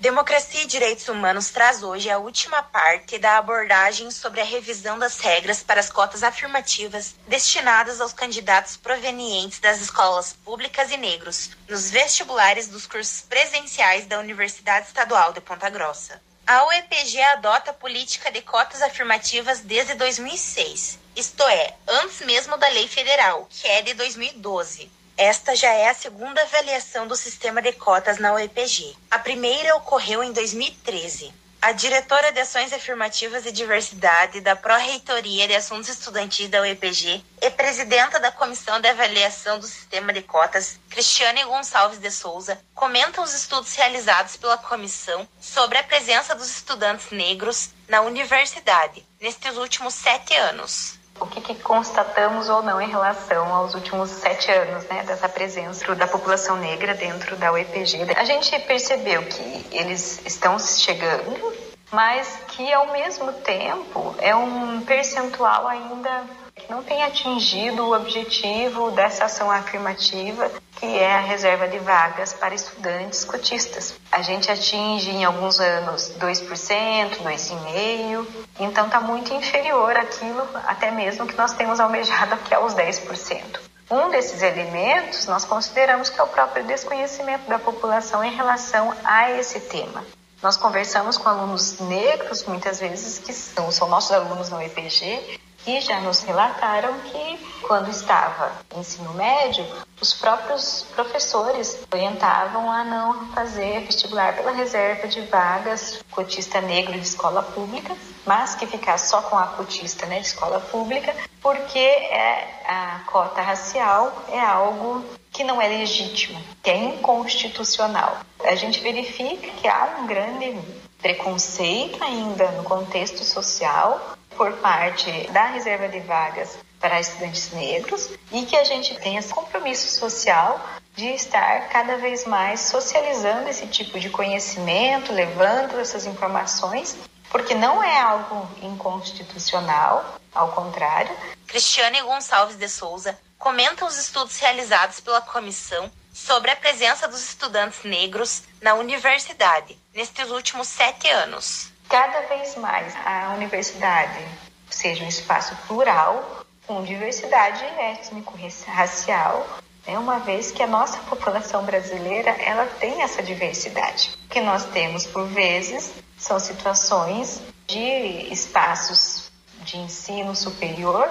Democracia e Direitos Humanos traz hoje a última parte da abordagem sobre a revisão das regras para as cotas afirmativas destinadas aos candidatos provenientes das escolas públicas e negros nos vestibulares dos cursos presenciais da Universidade Estadual de Ponta Grossa. A UEPG adota a política de cotas afirmativas desde 2006, isto é, antes mesmo da lei federal, que é de 2012. Esta já é a segunda avaliação do sistema de cotas na UEPG. A primeira ocorreu em 2013. A diretora de Ações Afirmativas e Diversidade da Pró-Reitoria de Assuntos Estudantis da UEPG e presidenta da Comissão de Avaliação do Sistema de Cotas, Cristiane Gonçalves de Souza, comentam os estudos realizados pela comissão sobre a presença dos estudantes negros na universidade nestes últimos sete anos o que, que, constatamos ou não em relação aos últimos sete anos né, dessa presença da população negra dentro da UEPG. A gente percebeu que eles estão chegando, mas que ao mesmo tempo é um percentual ainda não tem atingido o objetivo dessa ação afirmativa, que é a reserva de vagas para estudantes cotistas. A gente atinge em alguns anos 2%, 2,5%, então está muito inferior àquilo até mesmo que nós temos almejado que é os 10%. Um desses elementos nós consideramos que é o próprio desconhecimento da população em relação a esse tema. Nós conversamos com alunos negros, muitas vezes, que são, são nossos alunos na UEPG, e já nos relataram que, quando estava ensino médio, os próprios professores orientavam a não fazer vestibular pela reserva de vagas cotista negro de escola pública, mas que ficasse só com a cotista né, de escola pública, porque é, a cota racial é algo que não é legítimo, que é inconstitucional. A gente verifica que há um grande preconceito ainda no contexto social por parte da reserva de vagas para estudantes negros e que a gente tenha esse compromisso social de estar cada vez mais socializando esse tipo de conhecimento, levando essas informações, porque não é algo inconstitucional, ao contrário. Cristiane Gonçalves de Souza comenta os estudos realizados pela comissão sobre a presença dos estudantes negros na universidade nestes últimos sete anos cada vez mais a universidade seja um espaço plural, com diversidade étnico-racial, né, uma vez que a nossa população brasileira ela tem essa diversidade. O que nós temos, por vezes, são situações de espaços de ensino superior,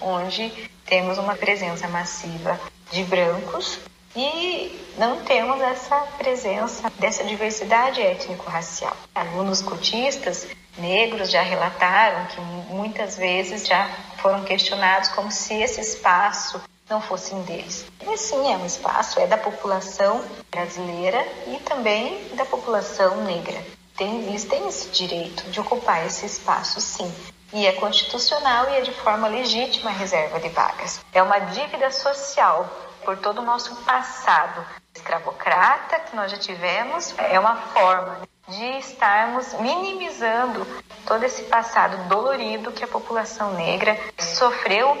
onde temos uma presença massiva de brancos e não temos essa presença dessa diversidade étnico-racial. Alunos cotistas negros já relataram que muitas vezes já foram questionados como se esse espaço não fossem deles. E sim, é um espaço, é da população brasileira e também da população negra. Tem, eles têm esse direito de ocupar esse espaço, sim. E é constitucional e é de forma legítima a reserva de vagas. É uma dívida social por todo o nosso passado escravocrata que nós já tivemos, é uma forma de estarmos minimizando todo esse passado dolorido que a população negra sofreu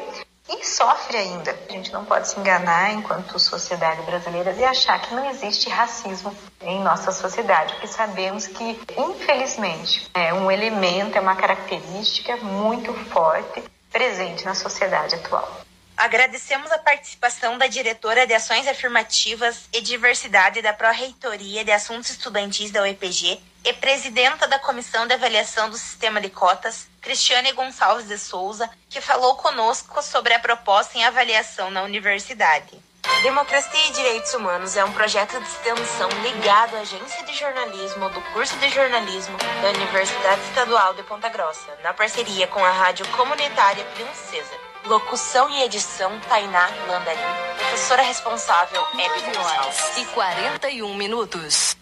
e sofre ainda. A gente não pode se enganar enquanto sociedade brasileira e achar que não existe racismo em nossa sociedade, porque sabemos que, infelizmente, é um elemento, é uma característica muito forte presente na sociedade atual. Agradecemos a participação da diretora de Ações Afirmativas e Diversidade da Pró-Reitoria de Assuntos Estudantis da UEPG e presidenta da Comissão de Avaliação do Sistema de Cotas, Cristiane Gonçalves de Souza, que falou conosco sobre a proposta em avaliação na universidade. Democracia e Direitos Humanos é um projeto de extensão ligado à Agência de Jornalismo do curso de jornalismo da Universidade Estadual de Ponta Grossa, na parceria com a Rádio Comunitária Princesa. Locução e edição Tainá Landarim. Professora responsável Hebe Gonçalves. E 41 minutos.